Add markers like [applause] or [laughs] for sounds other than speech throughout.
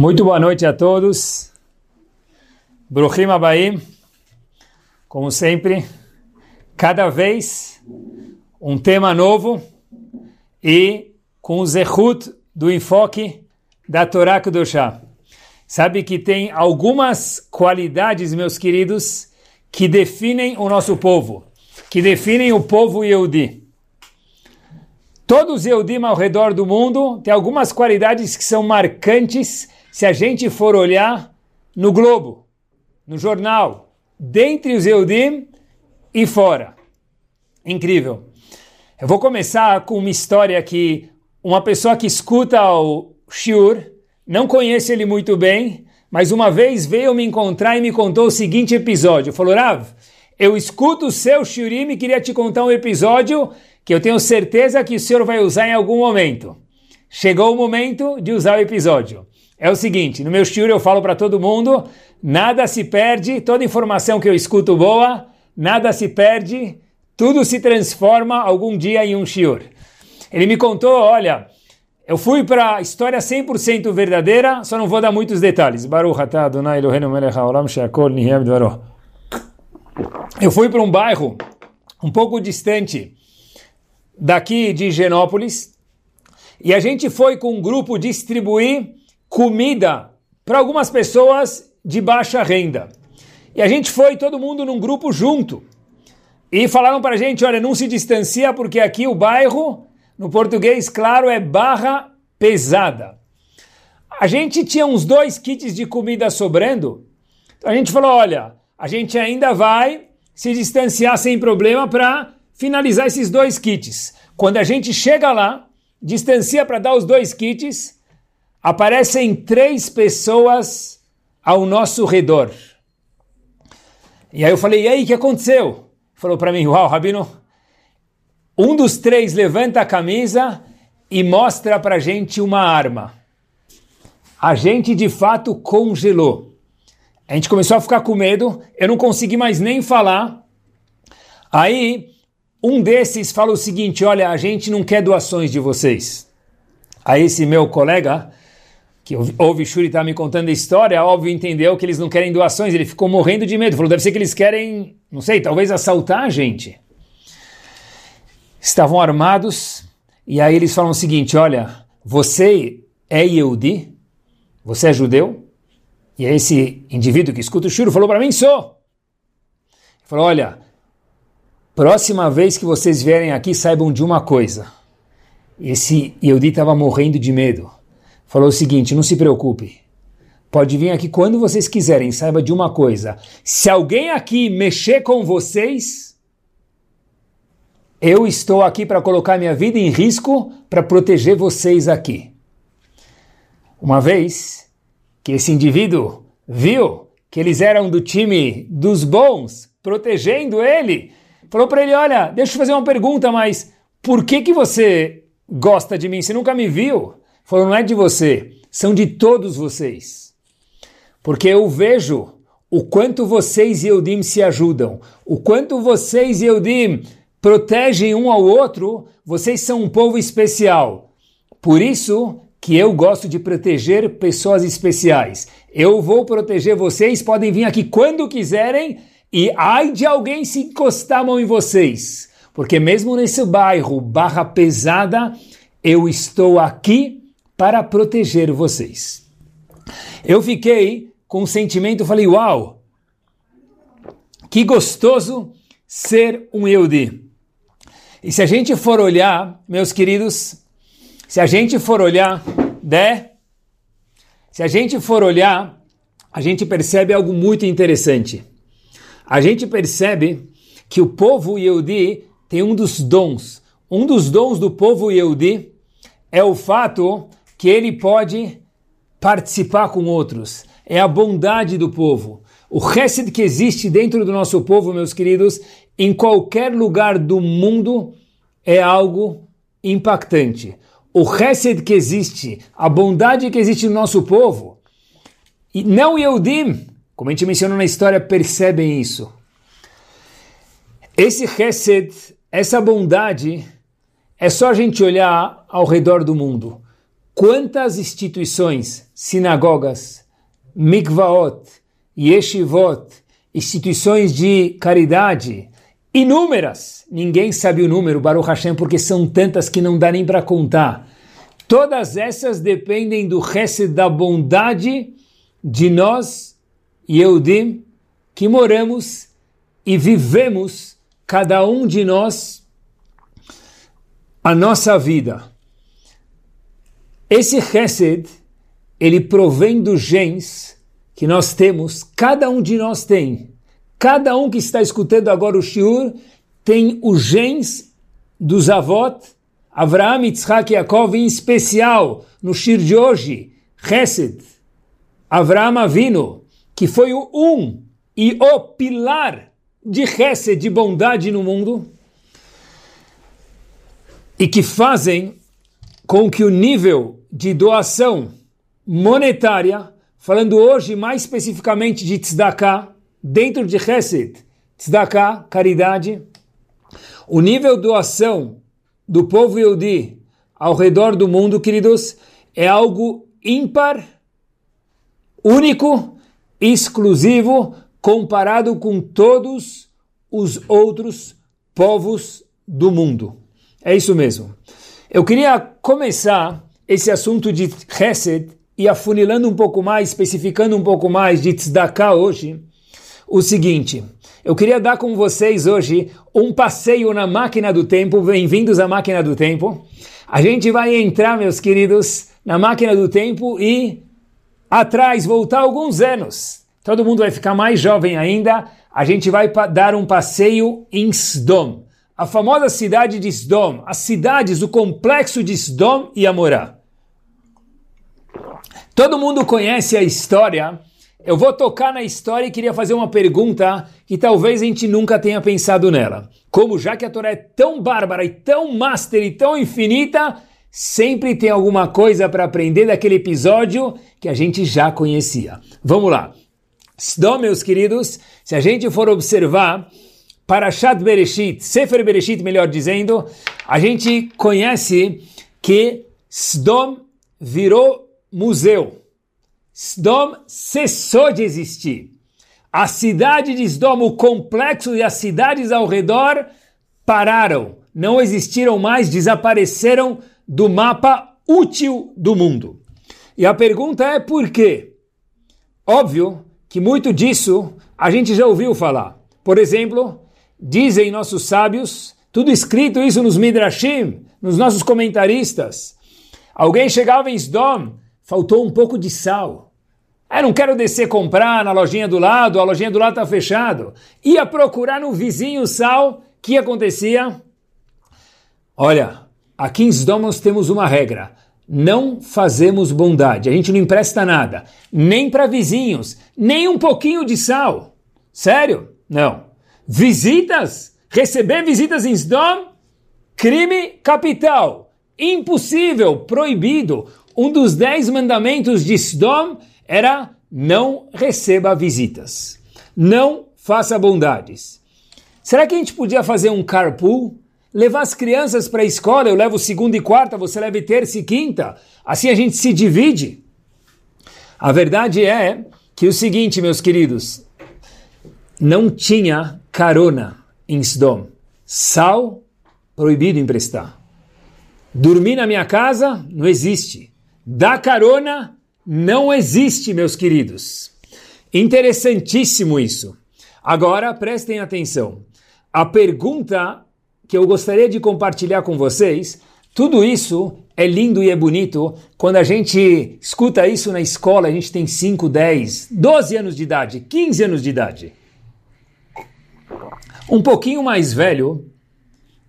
Muito boa noite a todos. Bruhim Abaim. Como sempre, cada vez um tema novo e com o zehut do enfoque da Torá Kedoshá. Sabe que tem algumas qualidades, meus queridos, que definem o nosso povo, que definem o povo Yehudi. Todos os Yehudim ao redor do mundo têm algumas qualidades que são marcantes se a gente for olhar no Globo, no jornal, dentre os Eudim e fora. Incrível. Eu vou começar com uma história que uma pessoa que escuta o Shiur, não conhece ele muito bem, mas uma vez veio me encontrar e me contou o seguinte episódio. Falou, Rav, eu escuto o seu Shiurim e queria te contar um episódio que eu tenho certeza que o senhor vai usar em algum momento. Chegou o momento de usar o episódio é o seguinte, no meu shiur eu falo para todo mundo, nada se perde, toda informação que eu escuto boa, nada se perde, tudo se transforma algum dia em um shiur. Ele me contou, olha, eu fui para a história 100% verdadeira, só não vou dar muitos detalhes. Melech dvaro. Eu fui para um bairro um pouco distante daqui de Higienópolis, e a gente foi com um grupo distribuir comida para algumas pessoas de baixa renda. E a gente foi todo mundo num grupo junto. E falaram para a gente, olha, não se distancia porque aqui o bairro, no português, claro, é barra pesada. A gente tinha uns dois kits de comida sobrando. Então a gente falou, olha, a gente ainda vai se distanciar sem problema para finalizar esses dois kits. Quando a gente chega lá, distancia para dar os dois kits, aparecem três pessoas ao nosso redor. E aí eu falei, e aí, o que aconteceu? Falou para mim, uau, Rabino, um dos três levanta a camisa e mostra para gente uma arma. A gente de fato congelou. A gente começou a ficar com medo, eu não consegui mais nem falar. Aí, um desses fala o seguinte: olha, a gente não quer doações de vocês. Aí, esse meu colega que ouve Shuri está me contando a história, óbvio, entendeu que eles não querem doações, ele ficou morrendo de medo, falou, deve ser que eles querem, não sei, talvez assaltar a gente. Estavam armados, e aí eles falam o seguinte, olha, você é Yehudi? Você é judeu? E aí esse indivíduo que escuta o Shuri falou para mim, sou. Ele falou, olha, próxima vez que vocês vierem aqui, saibam de uma coisa. Esse Yehudi estava morrendo de medo falou o seguinte: não se preocupe. Pode vir aqui quando vocês quiserem. Saiba de uma coisa: se alguém aqui mexer com vocês, eu estou aqui para colocar minha vida em risco para proteger vocês aqui. Uma vez que esse indivíduo viu que eles eram do time dos bons, protegendo ele, falou para ele: Olha, deixa eu fazer uma pergunta, mas por que, que você gosta de mim? Você nunca me viu? Falou, não é de você, são de todos vocês. Porque eu vejo o quanto vocês e Eudim se ajudam, o quanto vocês e Eudim protegem um ao outro, vocês são um povo especial. Por isso que eu gosto de proteger pessoas especiais. Eu vou proteger vocês, podem vir aqui quando quiserem e ai de alguém se encostar a mão em vocês. Porque mesmo nesse bairro barra pesada, eu estou aqui para proteger vocês. Eu fiquei com um sentimento, falei, uau, que gostoso ser um Yehudi. E se a gente for olhar, meus queridos, se a gente for olhar, né? Se a gente for olhar, a gente percebe algo muito interessante. A gente percebe que o povo Yehudi tem um dos dons. Um dos dons do povo Yehudi é o fato que ele pode participar com outros. É a bondade do povo. O Hesed que existe dentro do nosso povo, meus queridos, em qualquer lugar do mundo, é algo impactante. O Hesed que existe, a bondade que existe no nosso povo, e não Yehudim, como a gente mencionou na história, percebem isso. Esse Hesed, essa bondade, é só a gente olhar ao redor do mundo quantas instituições, sinagogas, mikvaot, yeshivot, instituições de caridade, inúmeras, ninguém sabe o número, Baruch Hashem, porque são tantas que não dá nem para contar. Todas essas dependem do resto da bondade de nós, Yehudim, que moramos e vivemos, cada um de nós, a nossa vida. Esse Hesed, ele provém dos genes que nós temos, cada um de nós tem. Cada um que está escutando agora o Shiur tem os genes dos avós, Avraham, Yitzhak e Yaakov, em especial no Shir de hoje, Hesed, Avraham Avino, que foi o um e o pilar de Hesed, de bondade no mundo, e que fazem com que o nível de doação monetária, falando hoje mais especificamente de tzedakah, dentro de Hesed, tzedakah, caridade, o nível de doação do povo Yehudi ao redor do mundo, queridos, é algo ímpar, único, exclusivo, comparado com todos os outros povos do mundo. É isso mesmo. Eu queria começar esse assunto de Chesed e afunilando um pouco mais, especificando um pouco mais de Tzedakah hoje, o seguinte. Eu queria dar com vocês hoje um passeio na máquina do tempo. Bem-vindos à máquina do tempo. A gente vai entrar, meus queridos, na máquina do tempo e atrás, voltar alguns anos. Todo mundo vai ficar mais jovem ainda. A gente vai dar um passeio em Sdom a famosa cidade de Sdom, as cidades, o complexo de Sdom e Amorá. Todo mundo conhece a história. Eu vou tocar na história e queria fazer uma pergunta que talvez a gente nunca tenha pensado nela. Como já que a Torá é tão bárbara e tão master e tão infinita, sempre tem alguma coisa para aprender daquele episódio que a gente já conhecia. Vamos lá. Sdom, meus queridos, se a gente for observar, Parashat Bereshit, Sefer Bereshit, melhor dizendo, a gente conhece que Sdom virou museu. Sdom cessou de existir. A cidade de Sdom, o complexo e as cidades ao redor pararam, não existiram mais, desapareceram do mapa útil do mundo. E a pergunta é por quê? Óbvio que muito disso a gente já ouviu falar. Por exemplo, Dizem nossos sábios, tudo escrito isso nos Midrashim, nos nossos comentaristas. Alguém chegava em Sdom, faltou um pouco de sal. Ah, não quero descer comprar na lojinha do lado, a lojinha do lado está fechado. Ia procurar no vizinho sal, que acontecia? Olha, aqui em Sdom nós temos uma regra. Não fazemos bondade, a gente não empresta nada, nem para vizinhos, nem um pouquinho de sal. Sério? Não. Visitas? Receber visitas em Sdom? Crime capital. Impossível, proibido. Um dos dez mandamentos de Sdom era não receba visitas. Não faça bondades. Será que a gente podia fazer um carpool? Levar as crianças para a escola, eu levo segunda e quarta, você leva terça e quinta. Assim a gente se divide. A verdade é que o seguinte, meus queridos, não tinha carona em Sdom. Sal, proibido emprestar. Dormir na minha casa, não existe. Dar carona, não existe, meus queridos. Interessantíssimo isso. Agora, prestem atenção. A pergunta que eu gostaria de compartilhar com vocês, tudo isso é lindo e é bonito quando a gente escuta isso na escola, a gente tem 5, 10, 12 anos de idade, 15 anos de idade. Um pouquinho mais velho,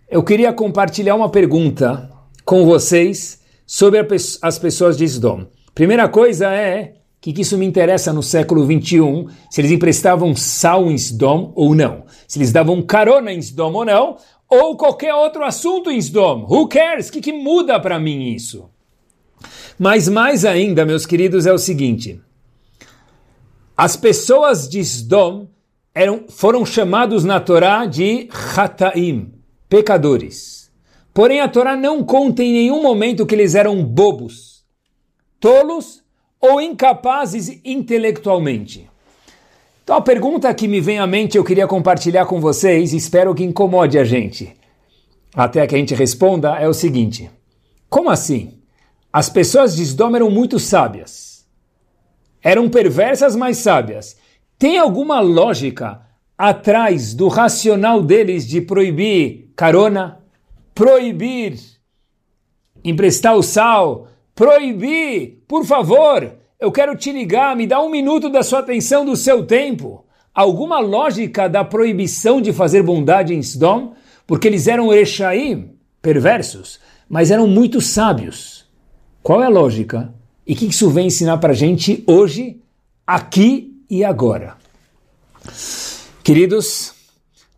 eu queria compartilhar uma pergunta com vocês sobre as pessoas de Sdom. Primeira coisa é que isso me interessa no século 21, se eles emprestavam sal em Sdom ou não, se eles davam carona em Sdom ou não, ou qualquer outro assunto em Sdom. Who cares? O que, que muda para mim isso? Mas mais ainda, meus queridos, é o seguinte: as pessoas de Sdom eram, foram chamados na Torá de Hataim, pecadores. Porém, a Torá não conta em nenhum momento que eles eram bobos, tolos ou incapazes intelectualmente? Então a pergunta que me vem à mente eu queria compartilhar com vocês, espero que incomode a gente, até que a gente responda, é o seguinte: como assim? As pessoas de Sdom eram muito sábias. Eram perversas, mas sábias. Tem alguma lógica atrás do racional deles de proibir carona, proibir emprestar o sal, proibir, por favor, eu quero te ligar, me dá um minuto da sua atenção, do seu tempo. Alguma lógica da proibição de fazer bondade em Sdom? Porque eles eram Erechaim, perversos, mas eram muito sábios. Qual é a lógica? E o que isso vem ensinar para a gente hoje, aqui e agora? Queridos,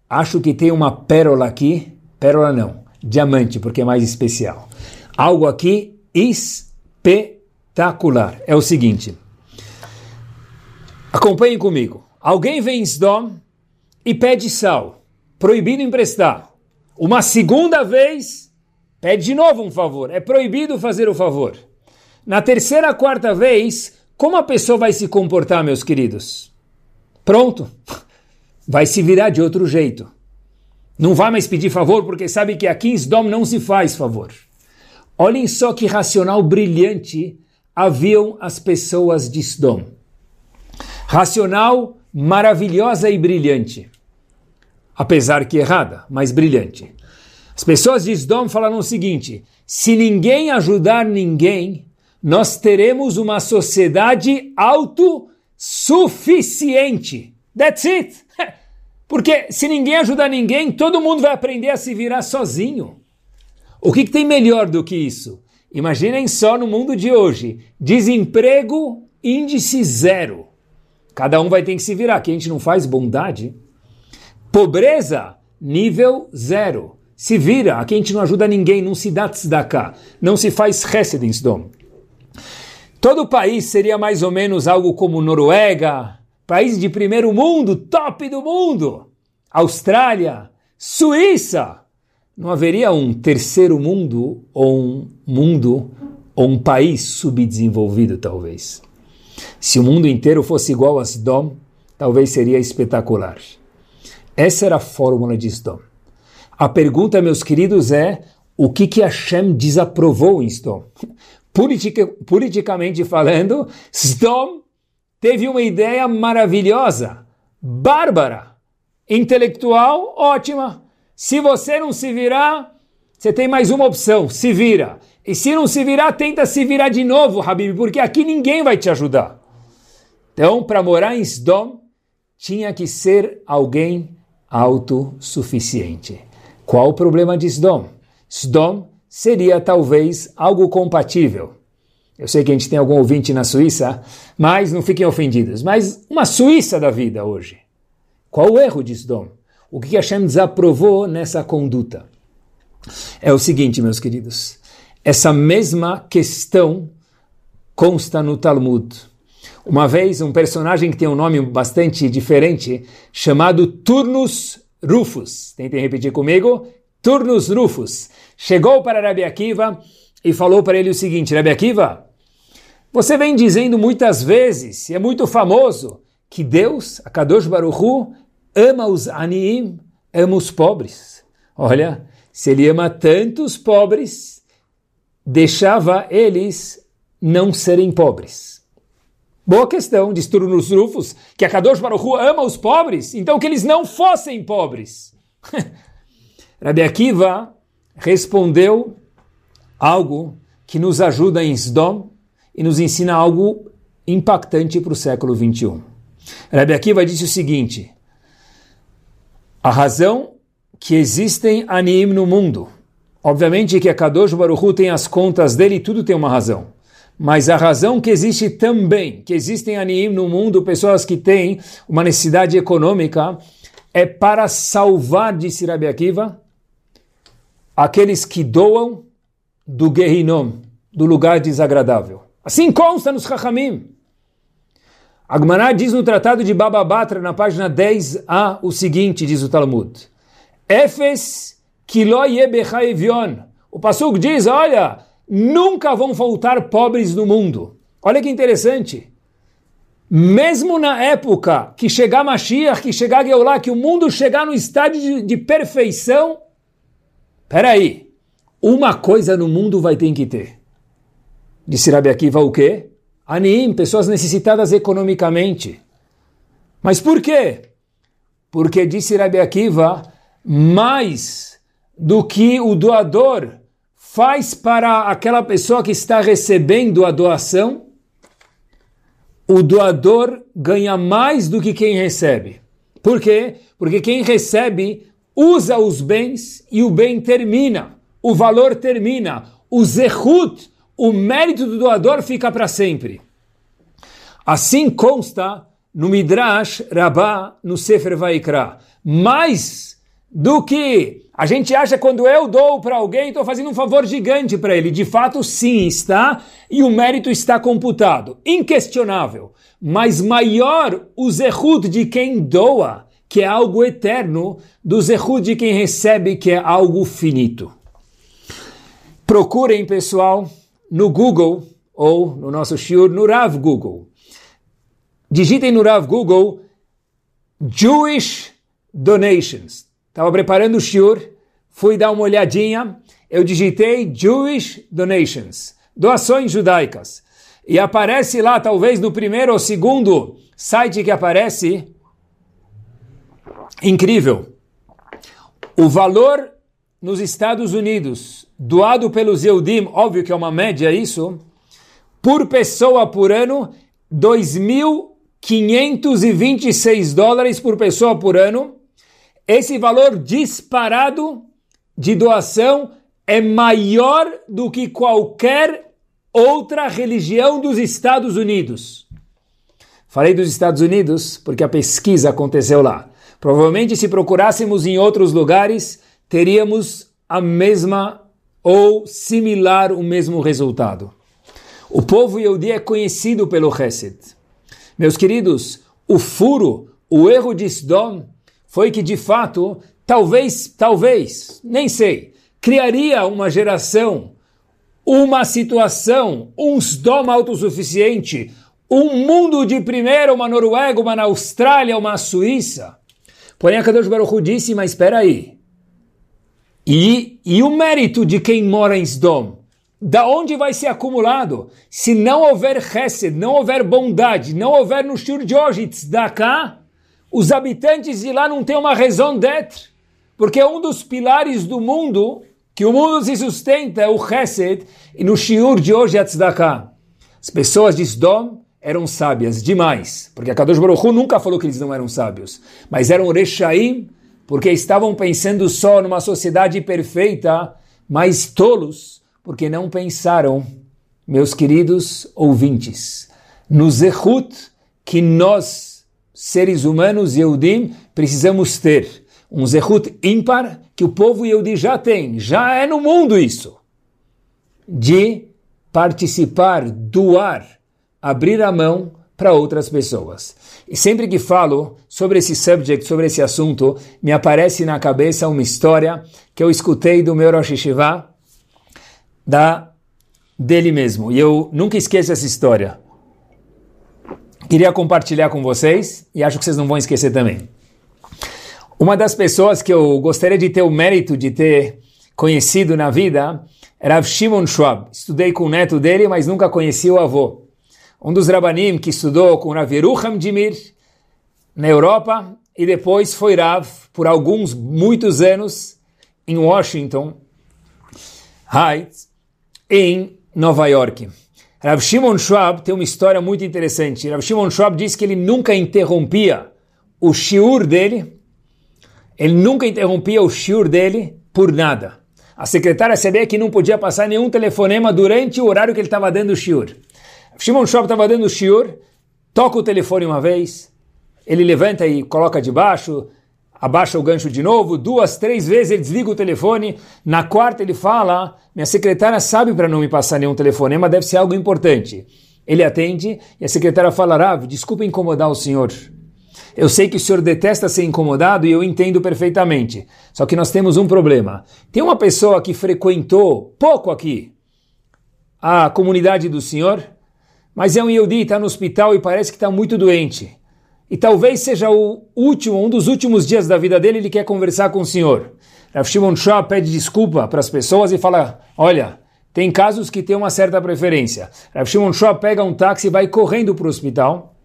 acho que tem uma pérola aqui, pérola não, diamante, porque é mais especial. Algo aqui espetacular. É o seguinte. Acompanhem comigo. Alguém vem em Sdom e pede sal, proibido emprestar. Uma segunda vez, pede de novo um favor. É proibido fazer o favor. Na terceira, quarta vez, como a pessoa vai se comportar, meus queridos? Pronto. Vai se virar de outro jeito. Não vai mais pedir favor porque sabe que aqui em Sdom não se faz favor. Olhem só que racional brilhante haviam as pessoas de Sdom. Racional, maravilhosa e brilhante. Apesar que errada, mas brilhante. As pessoas de Sdom falaram o seguinte: se ninguém ajudar ninguém, nós teremos uma sociedade autossuficiente. That's it. [laughs] Porque se ninguém ajudar ninguém, todo mundo vai aprender a se virar sozinho. O que, que tem melhor do que isso? Imaginem só no mundo de hoje: desemprego, índice zero. Cada um vai ter que se virar, que a gente não faz bondade. Pobreza, nível zero. Se vira, aqui a gente não ajuda ninguém, não se dá tzedakah, não se faz chesed em Sdom. Todo o país seria mais ou menos algo como Noruega, país de primeiro mundo, top do mundo. Austrália, Suíça, não haveria um terceiro mundo ou um mundo ou um país subdesenvolvido, talvez. Se o mundo inteiro fosse igual a Sdom, talvez seria espetacular. Essa era a fórmula de Sdom. A pergunta, meus queridos, é o que, que Hashem desaprovou em Sdom? [laughs] Politica, politicamente falando, Sdom teve uma ideia maravilhosa, bárbara, intelectual, ótima, se você não se virar, você tem mais uma opção, se vira. E se não se virar, tenta se virar de novo, Habib, porque aqui ninguém vai te ajudar. Então, para morar em Sdom, tinha que ser alguém autossuficiente. Qual o problema de Sdom? Sdom seria talvez algo compatível. Eu sei que a gente tem algum ouvinte na Suíça, mas não fiquem ofendidos. Mas uma Suíça da vida hoje. Qual o erro de Sdom? O que Hashem desaprovou nessa conduta? É o seguinte, meus queridos. Essa mesma questão consta no Talmud. Uma vez, um personagem que tem um nome bastante diferente, chamado Turnus Rufus. Tentem repetir comigo. Turnus Rufus. Chegou para Rabi Akiva e falou para ele o seguinte: Rabi Akiva, você vem dizendo muitas vezes, e é muito famoso, que Deus, a Kadosh Baruch Hu, ama os aniim, ama os pobres. Olha, se ele ama tantos pobres, deixava eles não serem pobres. Boa questão, diz Turnos Rufus, que a Kadosh Baruch Hu ama os pobres, então que eles não fossem pobres. [laughs] Rabi Akiva respondeu algo que nos ajuda em Sdom e nos ensina algo impactante para o século 21. Rabi Akiva disse o seguinte, a razão que existem anim no mundo. Obviamente que a Kadosh Baruchu tem as contas dele e tudo tem uma razão. Mas a razão que existe também, que existem anim no mundo, pessoas que têm uma necessidade econômica, é para salvar, disse Rabi Akiva, aqueles que doam do Gehinom, do lugar desagradável. Assim consta nos Chachamim. Agmará diz no Tratado de Baba Batra, na página 10a, o seguinte, diz o Talmud. Efes kilo yebecha O Pasuk diz, olha, nunca vão faltar pobres no mundo. Olha que interessante. Mesmo na época que chegar Mashiach, que chegar Geulah, que o mundo chegar no estádio de, de perfeição, peraí, uma coisa no mundo vai ter que ter. Disse Rabi Akiva o quê? Anim, pessoas necessitadas economicamente. Mas por quê? Porque disse Rabi Akiva, mais do que o doador faz para aquela pessoa que está recebendo a doação, o doador ganha mais do que quem recebe. Por quê? Porque quem recebe usa os bens e o bem termina, o valor termina, o zehut, o mérito do doador fica para sempre. Assim consta no Midrash Rabbah, no Sefer Vaikra. Mais do que a gente acha quando eu dou para alguém, estou fazendo um favor gigante para ele. De fato, sim, está, e o mérito está computado. Inquestionável. Mas maior o zehut de quem doa, que é algo eterno, do zehut de quem recebe, que é algo finito. Procurem, pessoal, no Google, ou no nosso shiur, no Rav Google. Digitem no Rav Google Jewish Donations Estava preparando o shiur, fui dar uma olhadinha, eu digitei Jewish Donations, doações judaicas. E aparece lá, talvez no primeiro ou segundo site que aparece, incrível. O valor nos Estados Unidos, doado pelos Eudim, óbvio que é uma média isso, por pessoa por ano, 2.526 dólares por pessoa por ano, esse valor disparado de doação é maior do que qualquer outra religião dos Estados Unidos. Falei dos Estados Unidos porque a pesquisa aconteceu lá. Provavelmente, se procurássemos em outros lugares, teríamos a mesma ou similar o mesmo resultado. O povo Yehudi é conhecido pelo Hesed. Meus queridos, o furo, o erro de Sdom foi que de fato, talvez, talvez, nem sei, criaria uma geração, uma situação, um Sdom autossuficiente, um mundo de primeira, uma Noruega, uma na Austrália, uma Suíça. Porém, a Kadosh Baruch disse, mas espera aí. E, e o mérito de quem mora em Sdom? Da onde vai ser acumulado? Se não houver Hesed, não houver bondade, não houver no Shur de hoje, Tzedakah, os habitantes de lá não têm uma raison d'être, porque é um dos pilares do mundo, que o mundo se sustenta, é o Chesed, e no Shiur de hoje é Tzedakah. As pessoas de Sdom eram sábias demais, porque a Kadosh Baruch nunca falou que eles não eram sábios, mas eram Rechaim, porque estavam pensando só numa sociedade perfeita, mas tolos, porque não pensaram, meus queridos ouvintes, no Zehut que nós seres humanos Yehudim precisamos ter. Um zehut ímpar que o povo Yehudi já tem, já é no mundo isso, de participar, doar, abrir a mão para outras pessoas. E sempre que falo sobre esse subject, sobre esse assunto, me aparece na cabeça uma história que eu escutei do meu Rosh Hashivah, da dele mesmo. E eu nunca esqueço essa história queria compartilhar com vocês e acho que vocês não vão esquecer também. Uma das pessoas que eu gostaria de ter o mérito de ter conhecido na vida era Shimon Schwab. Estudei com o neto dele, mas nunca conheci o avô. Um dos Rabanim que estudou com Rav Yerucham Dimir na Europa e depois foi Rav por alguns, muitos anos em Washington Heights, em Nova York. Rav Shimon Schwab tem uma história muito interessante. Rav Shimon Schwab disse que ele nunca interrompia o shiur dele, ele nunca interrompia o shiur dele por nada. A secretária sabia que não podia passar nenhum telefonema durante o horário que ele estava dando o shiur. Shimon Schwab estava dando o shiur, toca o telefone uma vez, ele levanta e coloca debaixo, abaixa o gancho de novo, duas, três vezes ele desliga o telefone, na quarta ele fala, minha secretária sabe para não me passar nenhum telefonema, deve ser algo importante. Ele atende e a secretária fala, Rav, desculpa incomodar o senhor. Eu sei que o senhor detesta ser incomodado e eu entendo perfeitamente. Só que nós temos um problema. Tem uma pessoa que frequentou pouco aqui, à comunidade do Senhor, mas é um Yehudi, está no hospital e parece que está muito doente. E talvez seja o último, um dos últimos dias da vida dele, ele quer conversar com o Senhor. Rav Shimon Shah pede desculpa para as pessoas e fala, olha, tem casos que tem uma certa preferência. Rav Shimon Shah pega um táxi e vai correndo para o hospital.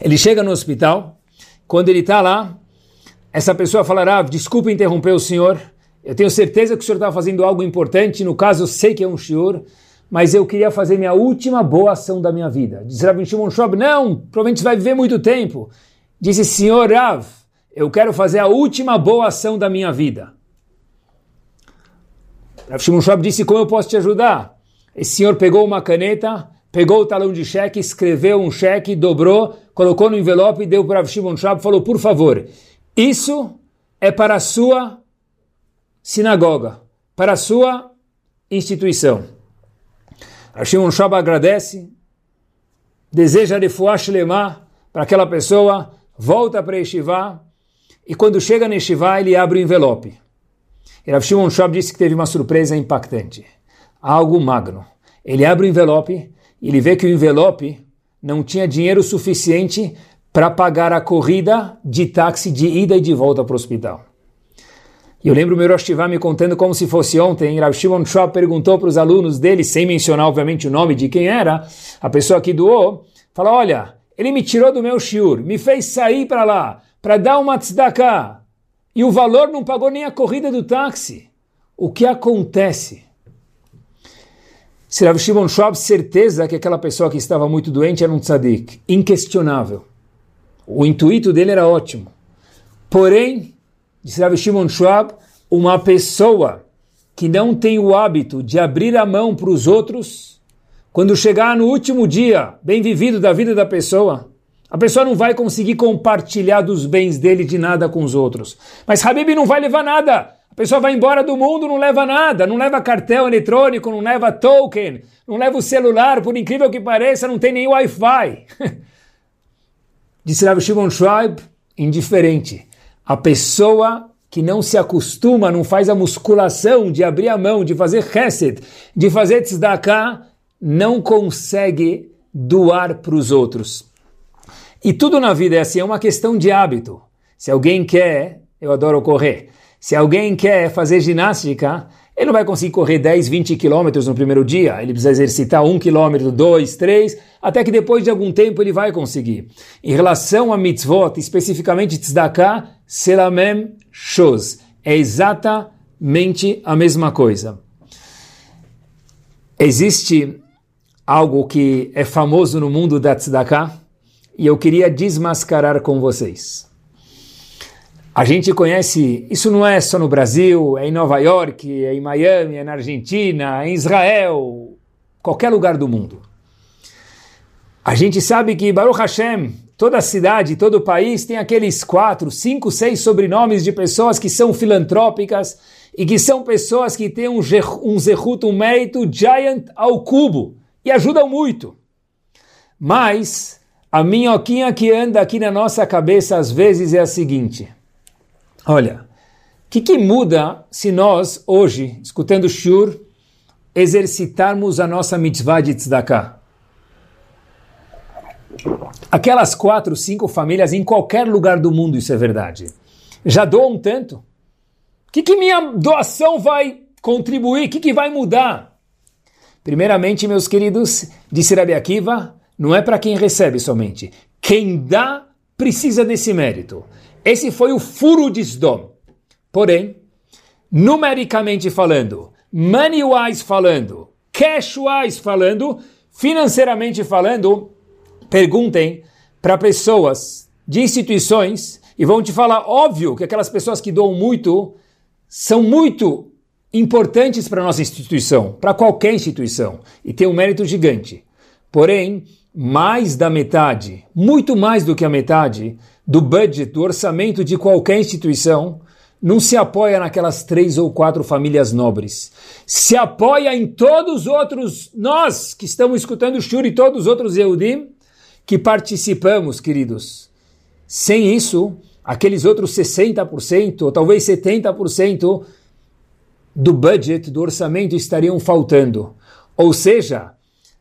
Ele chega no hospital, quando ele está lá, essa pessoa falará, desculpa interromper o senhor, eu tenho certeza que o senhor está fazendo algo importante, no caso eu sei que é um senhor, mas eu queria fazer minha última boa ação da minha vida. Diz Rav Shimon Shah, não, provavelmente você vai viver muito tempo. Disse, senhor Rav, eu quero fazer a última boa ação da minha vida. Rav Shimon Shab disse, como eu posso te ajudar? Esse senhor pegou uma caneta, pegou o talão de cheque, escreveu um cheque, dobrou, colocou no envelope, deu para Rav Shimon Shab e falou, por favor, isso é para a sua sinagoga, para a sua instituição. Shimon Shab agradece, deseja refuah shlema para aquela pessoa, volta para Yeshiva, e quando chega na Yeshiva, ele abre o envelope. E Rav Shimon Shab disse que teve uma surpresa impactante. Algo magno. Ele abre o envelope e ele vê que o envelope não tinha dinheiro suficiente para pagar a corrida de táxi de ida e de volta para o hospital. E eu lembro o meu me contando como se fosse ontem. Rav Shimon Shab perguntou para os alunos dele, sem mencionar obviamente o nome de quem era, a pessoa que doou, falou, olha, ele me tirou do meu shiur, me fez sair para lá, para dar uma tzedakah e o valor não pagou nem a corrida do táxi. O que acontece? Se Rav Shimon Schwab, certeza que aquela pessoa que estava muito doente era um tzadik, inquestionável. O intuito dele era ótimo. Porém, disse Rav Shimon Schwab, uma pessoa que não tem o hábito de abrir a mão para os outros, quando chegar no último dia bem vivido da vida da pessoa, a pessoa não vai conseguir compartilhar dos bens dele de nada com os outros. Mas Habib não vai levar nada. A pessoa vai embora do mundo, não leva nada, não leva cartão eletrônico, não leva token, não leva o celular, por incrível que pareça, não tem nem Wi-Fi. [laughs] Disse Rav Shimon Schwab, indiferente. A pessoa que não se acostuma, não faz a musculação de abrir a mão, de fazer chesed, de fazer tzedakah, não consegue doar para os outros. E tudo na vida é assim, é uma questão de hábito. Se alguém quer, eu adoro correr, se alguém quer fazer ginástica, ele não vai conseguir correr 10, 20 quilômetros no primeiro dia, ele precisa exercitar 1 quilômetro, 2, 3, até que depois de algum tempo ele vai conseguir. Em relação a mitzvot, especificamente tzedakah, selamem shoz, é exatamente a mesma coisa. Existe algo que é famoso no mundo da tzedakah, e eu queria desmascarar com vocês. A gente conhece, isso não é só no Brasil, é em Nova York, é em Miami, é na Argentina, é em Israel, qualquer lugar do mundo. A gente sabe que Baruch Hashem, toda cidade, todo país tem aqueles quatro, cinco, seis sobrenomes de pessoas que são filantrópicas e que são pessoas que têm um, um zehut, um mérito giant ao cubo e ajudam muito. Mas a minhoquinha que anda aqui na nossa cabeça às vezes é a seguinte: olha, o que, que, muda se nós, hoje, escutando Shur, exercitarmos a nossa mitzvah de tzedakah? Aquelas quatro, cinco famílias em qualquer lugar do mundo, isso é verdade. Já doam tanto. O que, que minha doação vai contribuir? O que, que vai mudar? Primeiramente, meus queridos, disse Rabi Akiva, não é para quem recebe somente. Quem dá precisa desse mérito. Esse foi o furo de Sdom. Porém, numericamente falando, money-wise falando, cash-wise falando, financeiramente falando, perguntem para pessoas de instituições e vão te falar, óbvio, que aquelas pessoas que doam muito são muito importantes para a nossa instituição, para qualquer instituição, e tem um mérito gigante. Porém, mais da metade, muito mais do que a metade, do budget, do orçamento de qualquer instituição, não se apoia naquelas três ou quatro famílias nobres. Se apoia em todos os outros, nós que estamos escutando o Shur e todos os outros Yehudim, que participamos, queridos. Sem isso, aqueles outros 60%, ou talvez 70% do budget, do orçamento estariam faltando. Ou seja,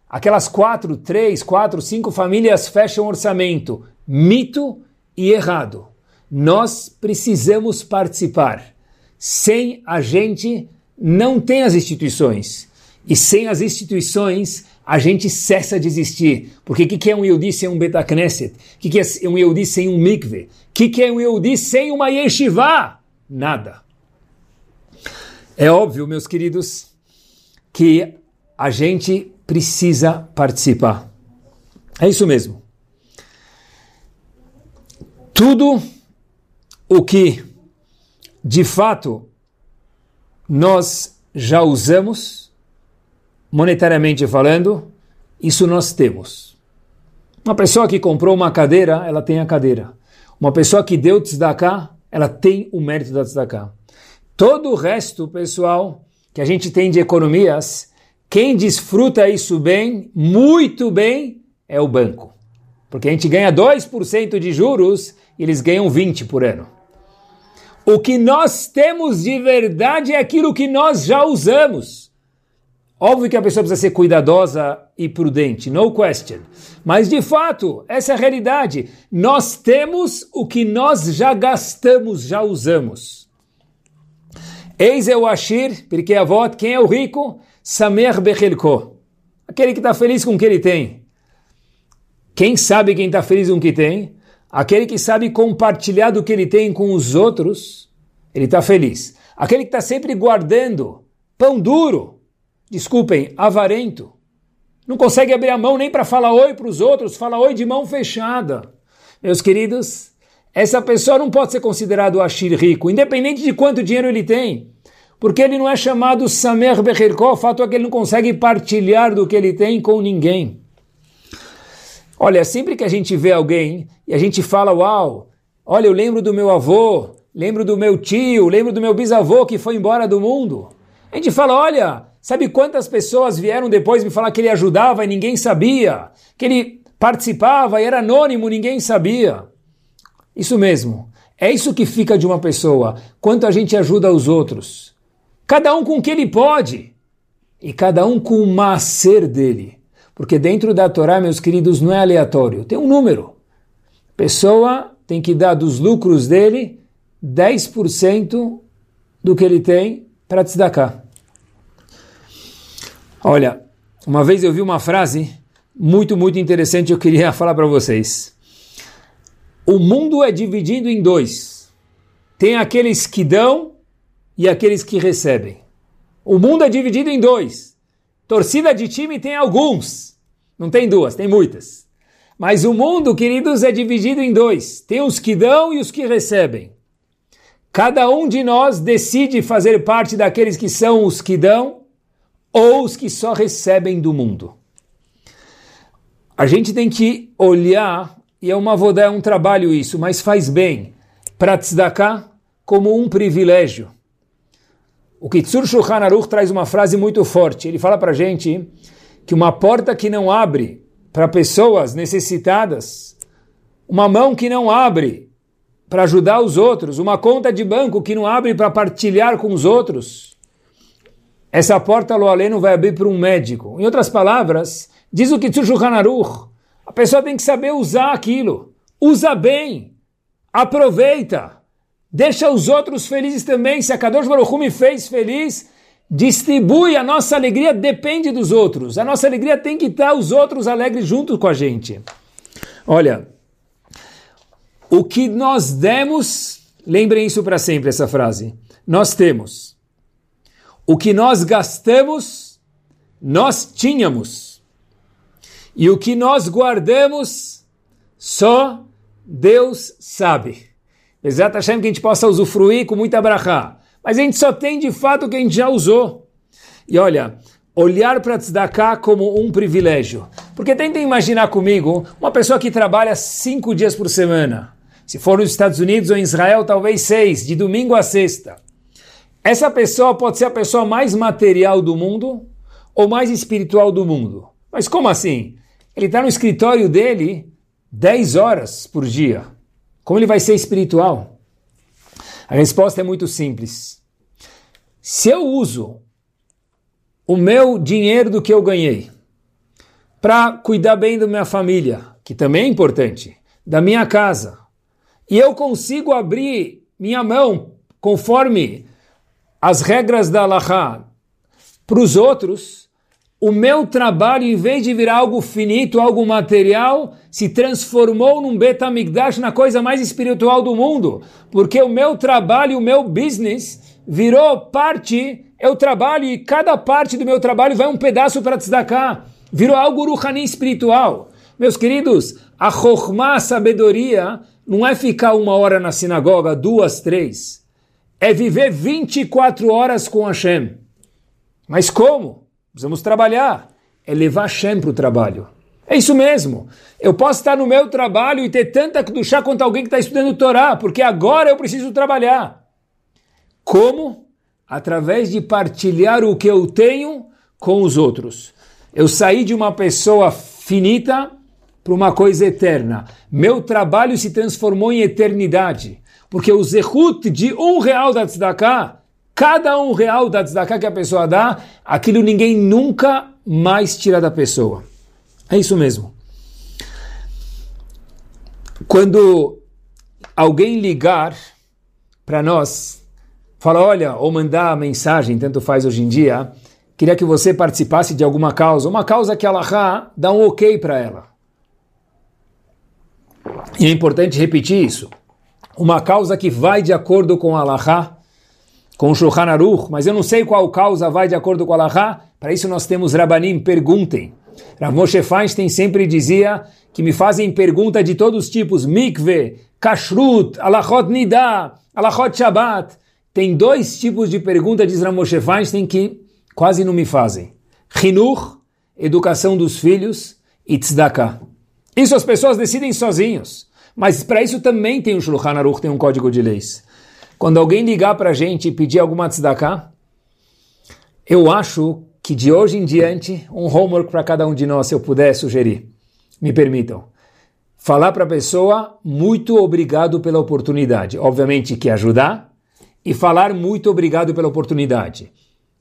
aquelas quatro, três, quatro, cinco famílias fecham orçamento. Mito e errado. Nós precisamos participar. Sem a gente, não tem as instituições. E sem as instituições, a gente cessa de existir. Porque o que, que é um Yehudi sem um Betacneset? O que, que é um Yehudi sem um mikve? O que, que é um Yehudi sem uma yeshiva? Nada. É óbvio, meus queridos, que a gente precisa participar. É isso mesmo. Tudo o que, de fato, nós já usamos, monetariamente falando, isso nós temos. Uma pessoa que comprou uma cadeira, ela tem a cadeira. Uma pessoa que deu tzedakah, ela tem o mérito da tzedakah. Todo o resto, pessoal, que a gente tem de economias, quem desfruta isso bem, muito bem, é o banco. Porque a gente ganha 2% de juros e eles ganham 20% por ano. O que nós temos de verdade é aquilo que nós já usamos. Óbvio que a pessoa precisa ser cuidadosa e prudente, no question. Mas de fato, essa é a realidade. Nós temos o que nós já gastamos, já usamos. Eis é o Ashir, porque a voz, quem é o rico? Samer Bechelko. Aquele que está feliz com o que ele tem. Quem sabe quem está feliz com o que tem? Aquele que sabe compartilhar do que ele tem com os outros, ele está feliz. Aquele que está sempre guardando pão duro, desculpem, avarento. Não consegue abrir a mão nem para falar oi para os outros, fala oi de mão fechada. Meus queridos, essa pessoa não pode ser considerado Ashir rico, independente de quanto dinheiro ele tem. Porque ele não é chamado Samer Becherko, o fato é que ele não consegue partilhar do que ele tem com ninguém. Olha, sempre que a gente vê alguém e a gente fala, uau, olha, eu lembro do meu avô, lembro do meu tio, lembro do meu bisavô que foi embora do mundo. A gente fala, olha, Sabe quantas pessoas vieram depois me falar que ele ajudava e ninguém sabia? Que ele participava e era anônimo, ninguém sabia? Isso mesmo. É isso que fica de uma pessoa. Quanto a gente ajuda os outros. Cada um com o que ele pode. E cada um com o macer dele. Porque dentro da Torá, meus queridos, não é aleatório. Tem um número. Pessoa tem que dar dos lucros dele 10% do que ele tem para tzedakah. Olha, uma vez eu vi uma frase muito, muito interessante eu queria [laughs] falar para vocês. O mundo é dividido em dois. Tem aqueles que dão e aqueles que recebem. O mundo é dividido em dois. Torcida de time tem alguns. Não tem duas, tem muitas. Mas o mundo, queridos, é dividido em dois. Tem os que dão e os que recebem. Cada um de nós decide fazer parte daqueles que são os que dão ou os que só recebem do mundo. A gente tem que olhar, e é uma vodá, é um trabalho isso, mas faz bem, para tzedakah como um privilégio. O Kitsur Shulchan Aruch traz uma frase muito forte. Ele fala para gente que uma porta que não abre para pessoas necessitadas, uma mão que não abre para ajudar os outros, uma conta de banco que não abre para partilhar com os outros, essa porta lo aleno vai abrir para um médico. Em outras palavras, diz o Kitzur Shulchan Aruch, a pessoa tem que saber usar aquilo. Usa bem. Aproveita. Deixa os outros felizes também. Se a Kadosh Baruch me fez feliz, distribui. A nossa alegria depende dos outros. A nossa alegria tem que estar os outros alegres junto com a gente. Olha, o que nós demos, lembrem isso para sempre, essa frase. Nós temos o que nós gastamos, nós tínhamos. E o que nós guardamos, só Deus sabe. Exato, Hashem, que a gente possa usufruir com muita brachá. Mas a gente só tem de fato o que a gente já usou. E olha, olhar para tzedakah como um privilégio. Porque tentem imaginar comigo uma pessoa que trabalha cinco dias por semana. Se for nos Estados Unidos ou em Israel, talvez seis, de domingo a sexta. Essa pessoa pode ser a pessoa mais material do mundo ou mais espiritual do mundo. Mas como assim? Ele está no escritório dele 10 horas por dia. Como ele vai ser espiritual? A resposta é muito simples. Se eu uso o meu dinheiro do que eu ganhei para cuidar bem da minha família, que também é importante, da minha casa, e eu consigo abrir minha mão conforme as regras da Allahá para os outros, o meu trabalho, em vez de virar algo finito, algo material, se transformou num Betamigdash, na coisa mais espiritual do mundo. Porque o meu trabalho, o meu business, virou parte, eu trabalho e cada parte do meu trabalho vai um pedaço para tzedakah. Virou algo ruhani espiritual. Meus queridos, a chokhmah, a sabedoria, não é ficar uma hora na sinagoga, duas, três. É viver 24 horas com Hashem. Mas como? Precisamos trabalhar. É levar Hashem para o trabalho. É isso mesmo. Eu posso estar no meu trabalho e ter tanta chá quanto alguém que está estudando Torá, porque agora eu preciso trabalhar. Como? Através de partilhar o que eu tenho com os outros. Eu saí de uma pessoa finita para uma coisa eterna. Meu trabalho se transformou em eternidade. Porque o zehut de um real da tzedakah cada um real da tzedakah que a pessoa dá, aquilo ninguém nunca mais tira da pessoa. É isso mesmo. Quando alguém ligar para nós, fala, olha, ou mandar mensagem, tanto faz hoje em dia, queria que você participasse de alguma causa, uma causa que Allah dá um ok para ela. E é importante repetir isso. Uma causa que vai de acordo com Allah, com o Shulchan Aruch, mas eu não sei qual causa vai de acordo com a Laha. Para isso nós temos Rabanim, perguntem. Rav Moshe Feinstein sempre dizia que me fazem pergunta de todos os tipos, mikve, kashrut, alachot nida, alachot shabbat. Tem dois tipos de pergunta, diz Rav Moshe Feinstein, que quase não me fazem. Chinuch, educação dos filhos, e tzedakah. Isso as pessoas decidem sozinhos. Mas para isso também tem o Shulchan Aruch, tem um código de leis. Quando alguém ligar para a gente e pedir alguma tzedakah, eu acho que de hoje em diante, um homework para cada um de nós, se eu puder sugerir. Me permitam. Falar para a pessoa, muito obrigado pela oportunidade. Obviamente que ajudar e falar muito obrigado pela oportunidade.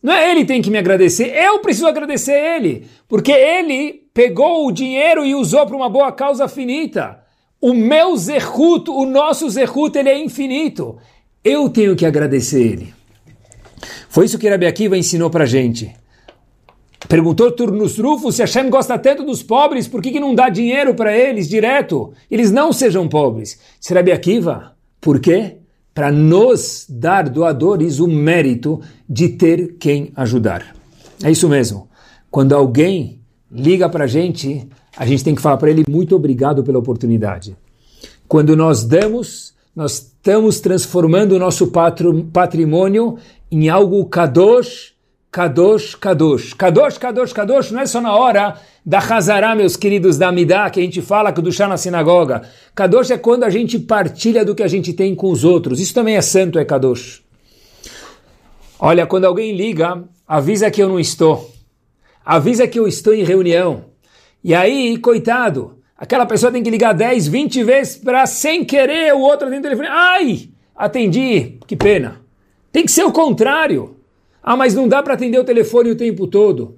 Não é ele que tem que me agradecer, eu preciso agradecer ele, porque ele pegou o dinheiro e usou para uma boa causa finita. O meu zehut, o nosso zehut, ele é infinito. Eu tenho que agradecer ele. Foi isso que Rabi Akiva ensinou para gente. Perguntou Turnus Rufus se Hashem gosta tanto dos pobres, por que, que não dá dinheiro para eles direto? Eles não sejam pobres. Se Rabi Akiva, por quê? Para nos dar doadores o mérito de ter quem ajudar. É isso mesmo. Quando alguém liga para a gente, a gente tem que falar para ele muito obrigado pela oportunidade. Quando nós damos, nós estamos transformando o nosso patrimônio em algo kadosh, kadosh, kadosh. Kadosh, kadosh, kadosh não é só na hora da Hazará, meus queridos, da Amidá, que a gente fala do chá na sinagoga. Kadosh é quando a gente partilha do que a gente tem com os outros. Isso também é santo, é kadosh. Olha, quando alguém liga, avisa que eu não estou. Avisa que eu estou em reunião. E aí, coitado, Aquela pessoa tem que ligar 10, 20 vezes para, sem querer, o outro atender o telefone. Ai, atendi, que pena. Tem que ser o contrário. Ah, mas não dá para atender o telefone o tempo todo.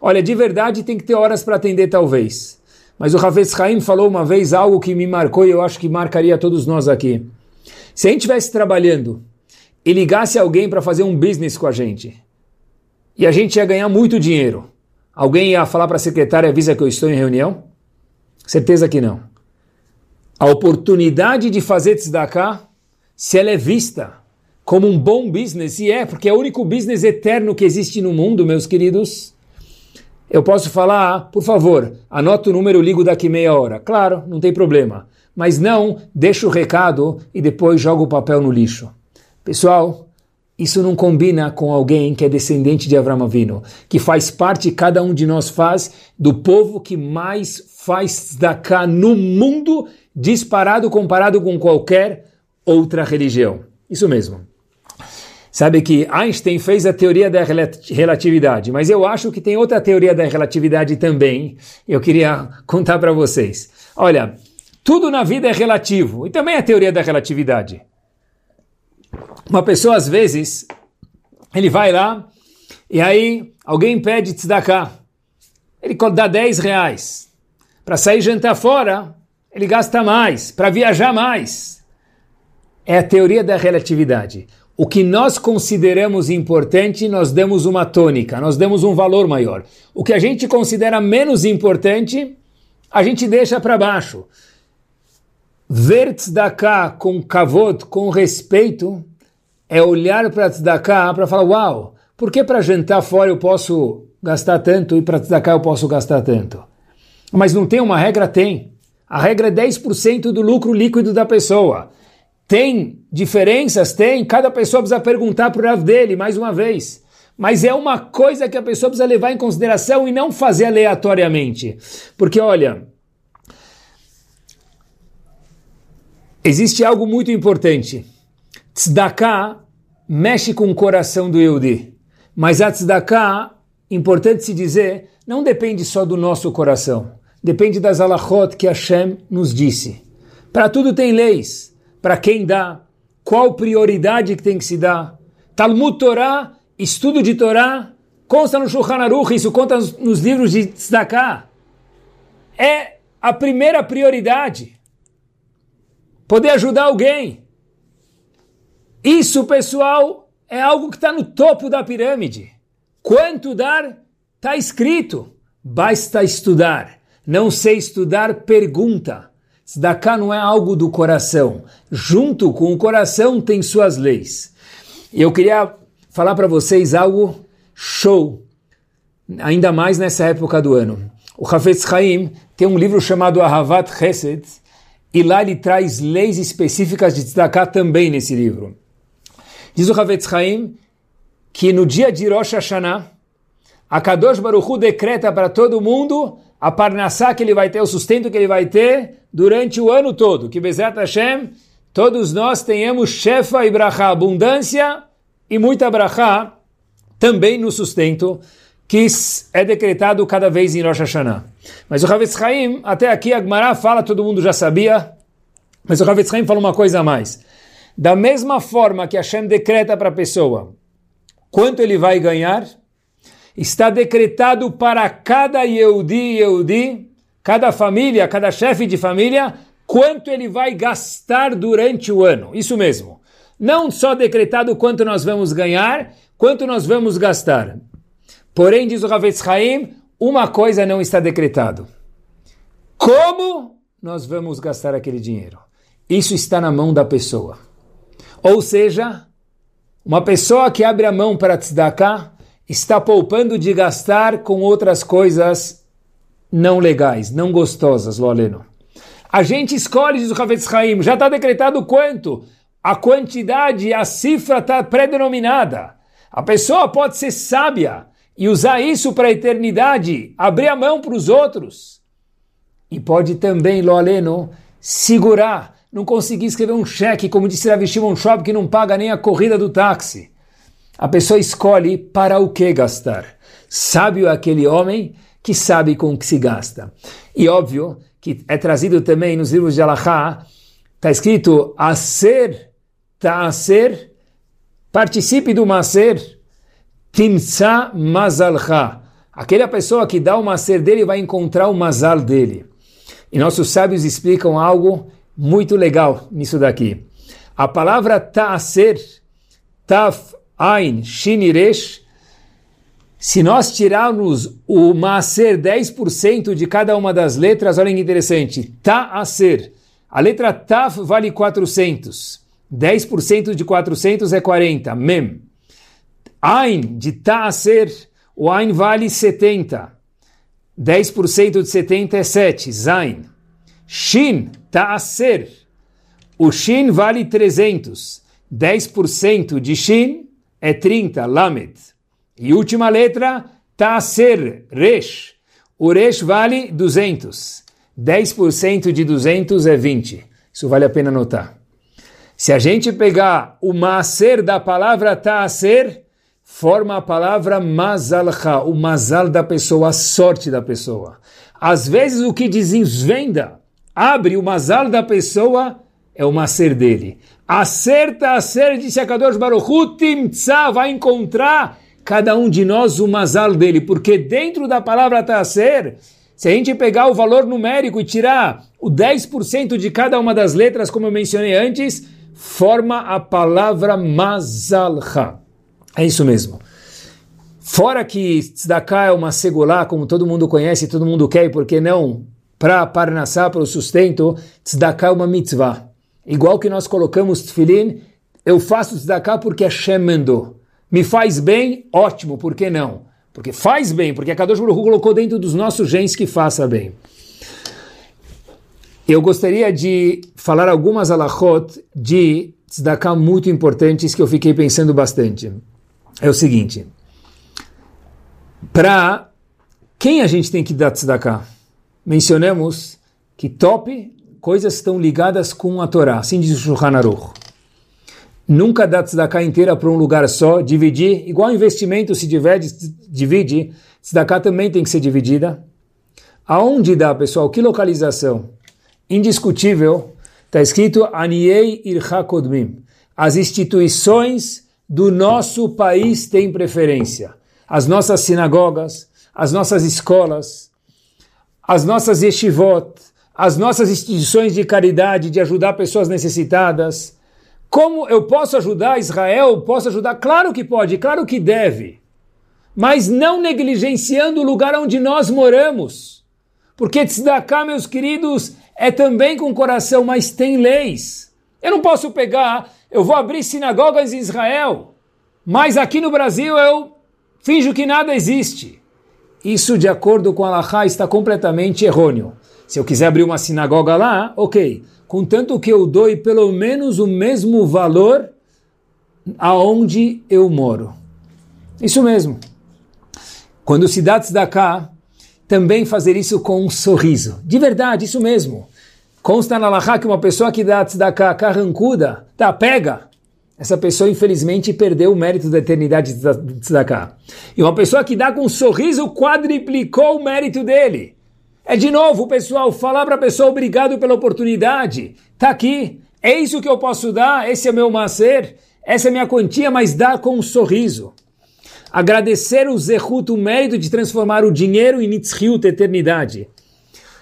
Olha, de verdade tem que ter horas para atender, talvez. Mas o Ravetz Haim falou uma vez algo que me marcou e eu acho que marcaria todos nós aqui. Se a gente estivesse trabalhando e ligasse alguém para fazer um business com a gente, e a gente ia ganhar muito dinheiro, alguém ia falar para a secretária, avisa que eu estou em reunião? Certeza que não. A oportunidade de fazer tzedakah, se ela é vista como um bom business, e é, porque é o único business eterno que existe no mundo, meus queridos, eu posso falar, por favor, anota o número, ligo daqui meia hora. Claro, não tem problema. Mas não, deixa o recado e depois joga o papel no lixo. Pessoal, isso não combina com alguém que é descendente de Avram Avinu, que faz parte, cada um de nós faz, do povo que mais faz cá no mundo, disparado comparado com qualquer outra religião. Isso mesmo. Sabe que Einstein fez a teoria da relatividade, mas eu acho que tem outra teoria da relatividade também. Eu queria [laughs] contar para vocês. Olha, tudo na vida é relativo, e também a teoria da relatividade. Uma pessoa, às vezes, ele vai lá e aí alguém pede tzedakah, ele dá 10 reais. Para sair jantar fora, ele gasta mais. Para viajar mais. É a teoria da relatividade. O que nós consideramos importante, nós damos uma tônica, nós damos um valor maior. O que a gente considera menos importante, a gente deixa para baixo. Ver tzedakah com kavod, com respeito, é olhar para tzedakah para falar, uau, por que para jantar fora eu posso gastar tanto e para tzedakah eu posso gastar tanto? Mas não tem uma regra? Tem. A regra é 10% do lucro líquido da pessoa. Tem diferenças? Tem. Cada pessoa precisa perguntar para o dele, mais uma vez. Mas é uma coisa que a pessoa precisa levar em consideração e não fazer aleatoriamente. Porque, olha, existe algo muito importante. Tzedakah mexe com o coração do Yehudi. Mas a tzedakah, importante se dizer, não depende só do nosso coração. Depende das alachot que Hashem nos disse. Para tudo tem leis. Para quem dá, qual prioridade que tem que se dar. Talmud Torah, estudo de Torá, consta no Shulchan Aruch, isso conta nos livros de Tzedakah. É a primeira prioridade. Poder ajudar alguém. Isso, pessoal, é algo que está no topo da pirâmide. Quanto dar, está escrito. Basta estudar. Não sei estudar, pergunta. Tzedakah não é algo do coração. Junto com o coração tem suas leis. E eu queria falar para vocês algo show, ainda mais nessa época do ano. O Hafetz Chaim tem um livro chamado Ahavat Chesed, e lá ele traz leis específicas de Tzedakah também nesse livro. Diz o Havetz Chaim que no dia de Rosh Hashanah, a Kadosh Baruch Hu decreta para todo mundo a parnassá que ele vai ter, o sustento que ele vai ter durante o ano todo. Que Bezrat Hashem, todos nós tenhamos shefa e brachá, abundância e muita brachá também no sustento que é decretado cada vez em Rosh Hashanah. Mas o Havetz Chaim, até aqui a Gemara fala, todo mundo já sabia, mas o Havetz Chaim fala uma coisa a mais. Da mesma forma que Hashem decreta para a pessoa quanto ele vai ganhar, está decretado para cada Yehudi Yehudi, cada família, cada chefe de família, quanto ele vai gastar durante o ano. Isso mesmo. Não só decretado quanto nós vamos ganhar, quanto nós vamos gastar. Porém, diz o Ravetz Haim, uma coisa não está decretado. Como nós vamos gastar aquele dinheiro? Isso está na mão da pessoa. Ou seja, uma pessoa que abre a mão para tzedakah está poupando de gastar com outras coisas não legais, não gostosas, Loleno. A gente escolhe, diz o Havetz Haim, já está decretado quanto? A quantidade, a cifra está pré-denominada. A pessoa pode ser sábia e usar isso para a eternidade, abrir a mão para os outros. E pode também, Loleno, segurar não conseguir escrever um cheque, como disse Rav Shimon Schwab, que não paga nem a corrida do táxi. A pessoa escolhe para o que gastar. Sábio é aquele homem que sabe com o que se gasta. E óbvio que é trazido também nos livros de Alahá, está escrito a ser, tá a ser, participe do maser, timsa mazalcha. Aquela pessoa que dá o maser dele vai encontrar o mazal dele. E nossos sábios explicam algo muito legal nisso daqui. A palavra ta'aser, taf, ain, shiniresh, se nós tirarmos o maaser 10% de cada uma das letras, olha que interessante, ta'aser, a letra taf vale 400, 10% de 400 é 40, mem. Ain, de ta'aser, o ain vale 70, 10% de 70 é 7, zain. Shin, ta'aser. O Shin vale 300. 10% de Shin é 30, Lamed. E última letra, ta'aser, Resh. O Resh vale 200. 10% de 200 é 20. Isso vale a pena notar. Se a gente pegar o Maaser da palavra ta'aser, forma a palavra mazalcha, o mazal da pessoa, a sorte da pessoa. Às vezes o que desvenda abre o mazal da pessoa, é o macer dele. Acerta, acerta, disse a Kadosh Baruch Hu, timtza, vai encontrar cada um de nós o mazal dele, porque dentro da palavra taser, se a gente pegar o valor numérico e tirar o 10% de cada uma das letras, como eu mencionei antes, forma a palavra mazalha. É isso mesmo. Fora que tzedakah é uma segulá, como todo mundo conhece, todo mundo quer, e por que não? Para parnassá, para o sustento, tzedakah é uma mitzvah. Igual que nós colocamos tefilin, eu faço tzedakah porque Hashem mandou. Me faz bem, ótimo, por que não? Porque faz bem, porque a Kadosh Baruch colocou dentro dos nossos genes que faça bem. Eu gostaria de falar algumas alachot de tzedakah muito importantes que eu fiquei pensando bastante. É o seguinte para quem a gente tem que dar tzedakah? Mencionamos que top coisas estão ligadas com a Torá, assim diz o Shulchan Aruch. Nunca dá tzedakah inteira para um lugar só, dividir, igual investimento se divide, divide, tzedakah também tem que ser dividida. Aonde dá, pessoal? Que localização? Indiscutível, está escrito Aniei Ircha Kodmim. As instituições do nosso país têm preferência as nossas sinagogas, as nossas escolas, as nossas yeshivot, as nossas instituições de caridade, de ajudar pessoas necessitadas. Como eu posso ajudar Israel? Posso ajudar? Claro que pode, claro que deve. Mas não negligenciando o lugar onde nós moramos. Porque tzedakah, meus queridos, é também com coração, mas tem leis. Eu não posso pegar, eu vou abrir sinagogas em Israel, mas aqui no Brasil eu Finjo que nada existe. Isso, de acordo com Allah, está completamente errôneo. Se eu quiser abrir uma sinagoga lá, ok. Contanto que eu doe pelo menos o mesmo valor aonde eu moro. Isso mesmo. Quando se dá tzedakah, também fazer isso com um sorriso. De verdade, isso mesmo. Consta na Laha que uma pessoa que dá tzedakah carrancuda, tá, pega, essa pessoa infelizmente perdeu o mérito da eternidade de tzedakah. E uma pessoa que dá com um sorriso quadriplicou o mérito dele. É de novo, pessoal, falar para a pessoa obrigado pela oportunidade. Tá aqui, é isso que eu posso dar, esse é meu macer, essa é minha quantia, mas dá com um sorriso. Agradecer o zehut, o mérito de transformar o dinheiro em nitzriut, eternidade.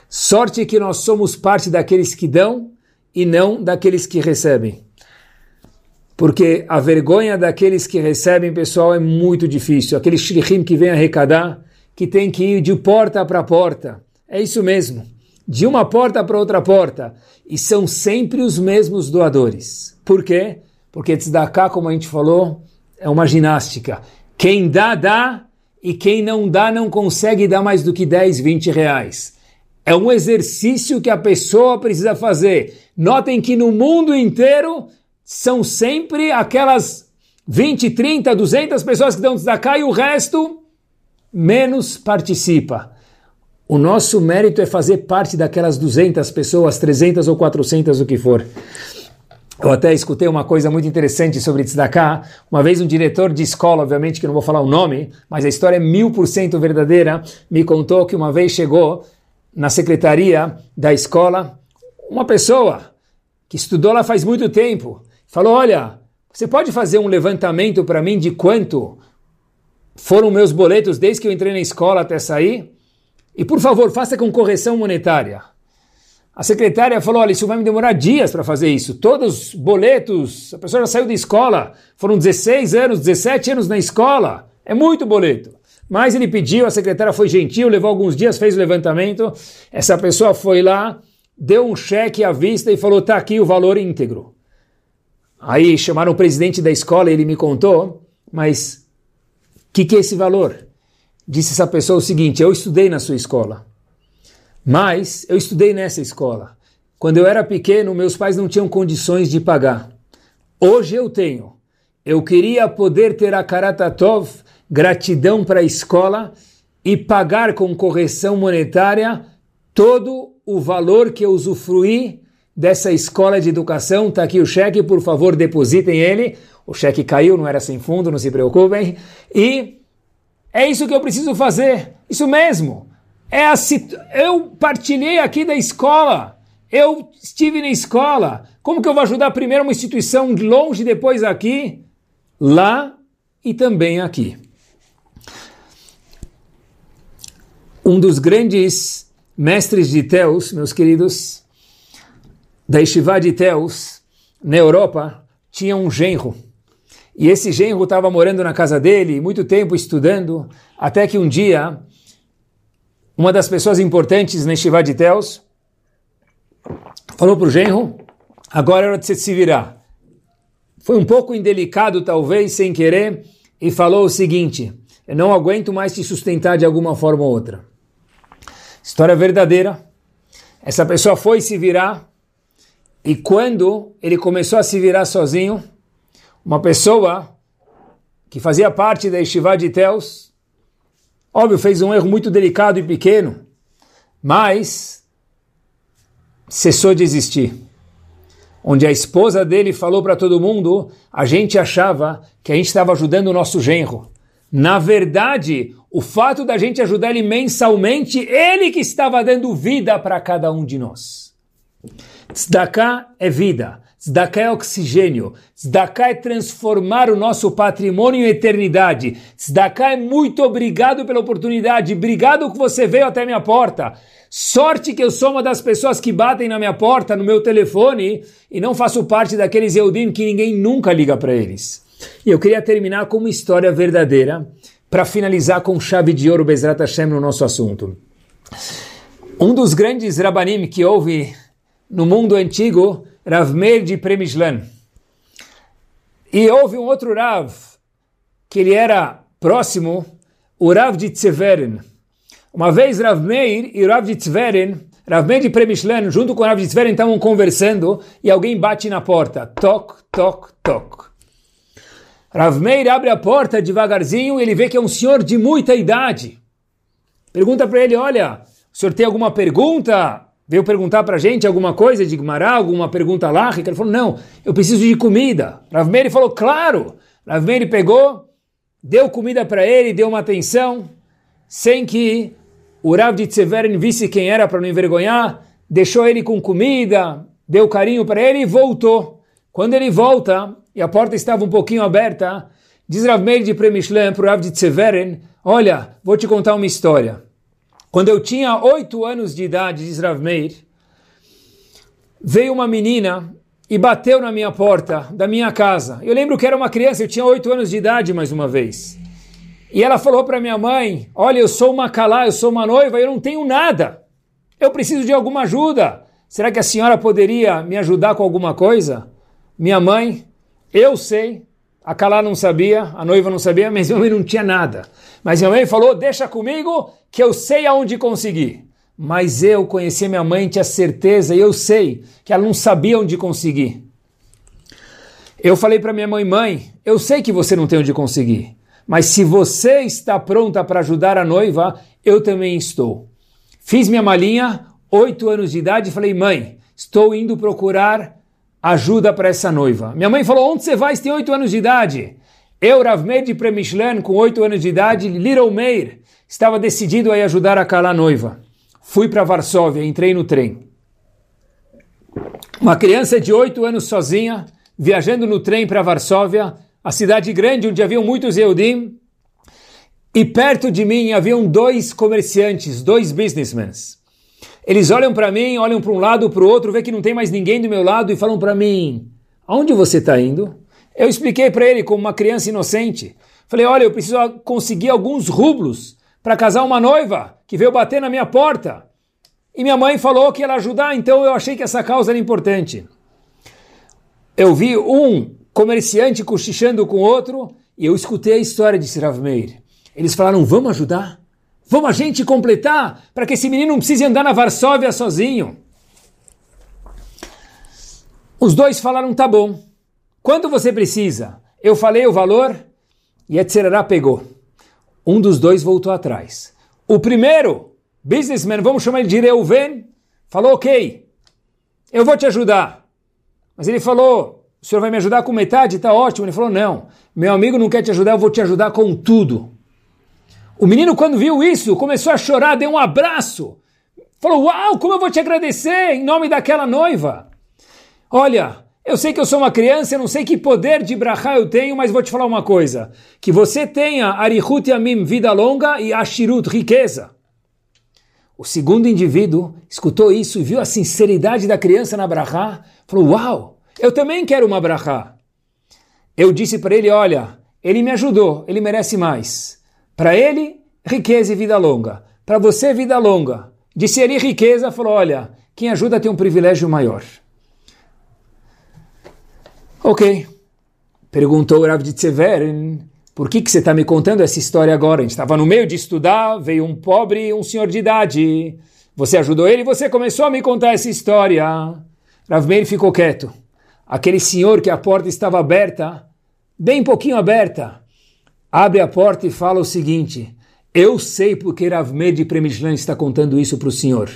Sorte que nós somos parte daqueles que dão e não daqueles que recebem porque a vergonha daqueles que recebem, pessoal, é muito difícil. Aqueles shlichim que vêm arrecadar, que tem que ir de porta para porta. É isso mesmo. De uma porta para outra porta. E são sempre os mesmos doadores. Por quê? Porque tzedakah, como a gente falou, é uma ginástica. Quem dá, dá, e quem não dá, não consegue dar mais do que 10, 20 reais. É um exercício que a pessoa precisa fazer. Notem que no mundo inteiro são sempre aquelas 20, 30, 200 pessoas que dão tzedakah e o resto menos participa. O nosso mérito é fazer parte daquelas 200 pessoas, 300 ou 400, o que for. Eu até escutei uma coisa muito interessante sobre tzedakah. Uma vez um diretor de escola, obviamente que não vou falar o nome, mas a história é mil por cento verdadeira, me contou que uma vez chegou na secretaria da escola uma pessoa que estudou lá faz muito tempo falou: Olha, você pode fazer um levantamento para mim de quanto foram meus boletos desde que eu entrei na escola até sair? E por favor, faça com correção monetária. A secretária falou: Olha, isso vai me demorar dias para fazer isso. Todos os boletos, a pessoa já saiu da escola, foram 16 anos, 17 anos na escola, é muito boleto. Mas ele pediu, a secretária foi gentil, levou alguns dias, fez o levantamento. Essa pessoa foi lá, deu um cheque à vista e falou: Está aqui o valor íntegro. Aí chamaram o presidente da escola e ele me contou, mas o que, que é esse valor? Disse essa pessoa o seguinte: eu estudei na sua escola, mas eu estudei nessa escola. Quando eu era pequeno, meus pais não tinham condições de pagar. Hoje eu tenho. Eu queria poder ter a Karatatov, gratidão para a escola, e pagar com correção monetária todo o valor que eu usufruí dessa escola de educação. Está aqui o cheque, por favor, depositem ele. O cheque caiu, não era sem fundo, não se preocupem. E é isso que eu preciso fazer. Isso mesmo. É a situ... Eu partilhei aqui da escola. Eu estive na escola. Como que eu vou ajudar primeiro uma instituição longe, depois aqui, lá e também aqui? Um dos grandes mestres de Teus, meus queridos, da Yeshiva de Teus, na Europa, tinha um genro. E esse genro estava morando na casa dele, muito tempo estudando, até que um dia, uma das pessoas importantes na Yeshiva de Teus falou para o genro, agora é hora de você se virar. Foi um pouco indelicado, talvez, sem querer, e falou o seguinte, eu não aguento mais te sustentar de alguma forma ou outra. História verdadeira. Essa pessoa foi se virar e quando ele começou a se virar sozinho, uma pessoa que fazia parte da Yeshiva de Teus, óbvio, fez um erro muito delicado e pequeno, mas cessou de existir. Onde a esposa dele falou para todo mundo, a gente achava que a gente estava ajudando o nosso genro. Na verdade, o fato da gente ajudar ele mensalmente, ele que estava dando vida para cada um de nós. Tzedakah é vida. Tzedakah é oxigênio. Tzedakah é transformar o nosso patrimônio em eternidade. Tzedakah é muito obrigado pela oportunidade. Obrigado que você veio até minha porta. Sorte que eu sou uma das pessoas que batem na minha porta, no meu telefone, e não faço parte daqueles Eudim que ninguém nunca liga para eles. E eu queria terminar com uma história verdadeira para finalizar com chave de ouro Bezrat Hashem no nosso assunto. Um dos grandes Rabanim que houve no mundo antigo, Rav Meir de Premishlan. E houve um outro Rav, que ele era próximo, o Rav de Tzeveren. Uma vez Rav Meir e Rav de Tzeveren, Rav Meir de Premishlan, junto com Rav de Tzeveren, estavam conversando e alguém bate na porta. Toc, toc, toc. Rav Meir abre a porta devagarzinho e ele vê que é um senhor de muita idade. Pergunta para ele, olha, o senhor tem alguma pergunta? Veio perguntar para a gente alguma coisa de Gumará, alguma pergunta lá? Ele falou, não, eu preciso de comida. Rav Meir falou, claro. Rav Meir pegou, deu comida para ele, deu uma atenção, sem que o Rav de Tseverin visse quem era para não envergonhar, deixou ele com comida, deu carinho para ele e voltou. Quando ele volta, e a porta estava um pouquinho aberta, diz Rav Meir de Premishlan para o Rav de Tseveren, olha, vou te contar uma história. Quando eu tinha oito anos de idade, diz Rav Meir, veio uma menina e bateu na minha porta da minha casa. Eu lembro que era uma criança, eu tinha oito anos de idade mais uma vez. E ela falou para minha mãe, olha, eu sou uma calá, eu sou uma noiva, eu não tenho nada. Eu preciso de alguma ajuda. Será que a senhora poderia me ajudar com alguma coisa? Minha mãe eu sei, a Kalá não sabia, a noiva não sabia, mas minha mãe não tinha nada. Mas minha mãe falou, deixa comigo que eu sei aonde conseguir. Mas eu conheci minha mãe, tinha certeza, e eu sei que ela não sabia onde conseguir. Eu falei para minha mãe, mãe, eu sei que você não tem onde conseguir, mas se você está pronta para ajudar a noiva, eu também estou. Fiz minha malinha, oito anos de idade, e falei, mãe, estou indo procurar ajuda para essa noiva. Minha mãe falou, onde você vai? Você tem oito anos de idade. Eu, Rav Meir de Premishlan, com oito anos de idade, Little Meir, estava decidido a ajudar a calar a noiva. Fui para Varsóvia, entrei no trem. Uma criança de oito anos sozinha, viajando no trem para Varsóvia, a cidade grande onde haviam muitos Eudim, e perto de mim haviam dois comerciantes, dois businessmen. Eles olham para mim, olham para um lado, para o outro, vê que não tem mais ninguém do meu lado e falam para mim: aonde você está indo? Eu expliquei para ele como uma criança inocente. Falei: olha, eu preciso conseguir alguns rublos para casar uma noiva que veio bater na minha porta. E minha mãe falou que ela ajudar, então eu achei que essa causa era importante. Eu vi um comerciante cochichando com outro e eu escutei a história de Sirav Meir. Eles falaram: vamos ajudar? Vamos a gente completar para que esse menino não precise andar na Varsóvia sozinho. Os dois falaram, tá bom. Quanto você precisa? Eu falei o valor e Etzerará pegou. Um dos dois voltou atrás. O primeiro, businessman, vamos chamar ele de Reuven, falou, ok, eu vou te ajudar. Mas ele falou, o senhor vai me ajudar com metade? Tá ótimo. Ele falou, não, meu amigo não quer te ajudar, eu vou te ajudar com tudo. O menino, quando viu isso, começou a chorar, deu um abraço. Falou: Uau, como eu vou te agradecer em nome daquela noiva. Olha, eu sei que eu sou uma criança, eu não sei que poder de brachá eu tenho, mas vou te falar uma coisa: que você tenha arihut yamim, vida longa, e ashirut, riqueza. O segundo indivíduo escutou isso e viu a sinceridade da criança na brachá, falou, uau, eu também quero uma brachá. Eu disse para ele, olha, ele me ajudou, ele merece mais. Para ele, riqueza e vida longa. Para você, vida longa. Disse ele riqueza, falou, olha, quem ajuda tem um privilégio maior. Ok. Perguntou o Rav de Tseverin, por que, que você está me contando essa história agora? A gente estava no meio de estudar, veio um pobre um senhor de idade. Você ajudou ele e você começou a me contar essa história. Rav Meir ficou quieto. Aquele senhor que a porta estava aberta, bem pouquinho aberta, abre a porta e fala o seguinte, eu sei porque Rav Meir de Premishlan está contando isso para o senhor.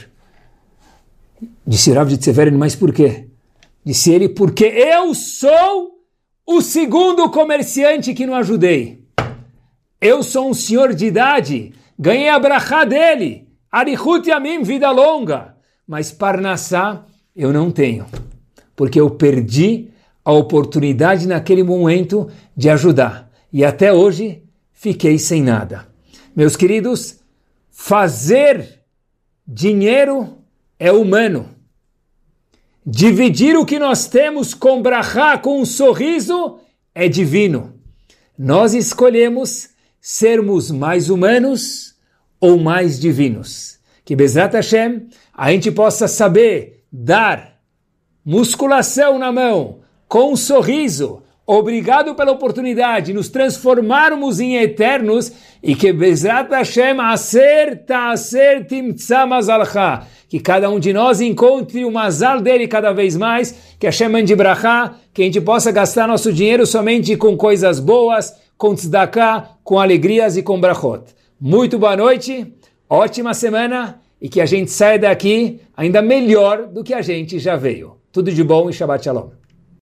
Disse Rav de Tseverin, mas por quê? Disse ele, porque eu sou o segundo comerciante que não ajudei. Eu sou um senhor de idade, ganhei a brachá dele, Arihut Yamim, vida longa, mas Parnassá eu não tenho, porque eu perdi a oportunidade naquele momento de ajudar. E até hoje fiquei sem nada. Meus queridos, fazer dinheiro é humano. Dividir o que nós temos com brachá, com um sorriso, é divino. Nós escolhemos sermos mais humanos ou mais divinos. Que Bezrat Hashem, a gente possa saber dar musculação na mão, com um sorriso, obrigado pela oportunidade de nos transformarmos em eternos e que Bezrat Hashem acer ta'aser timtza mazalcha que cada um de nós encontre o mazal dele cada vez mais, que Hashem mande brachá, que a gente possa gastar nosso dinheiro somente com coisas boas, com tzedakah, com alegrias e com brachot. Muito boa noite, ótima semana e que a gente saia daqui ainda melhor do que a gente já veio. Tudo de bom e Shabbat Shalom.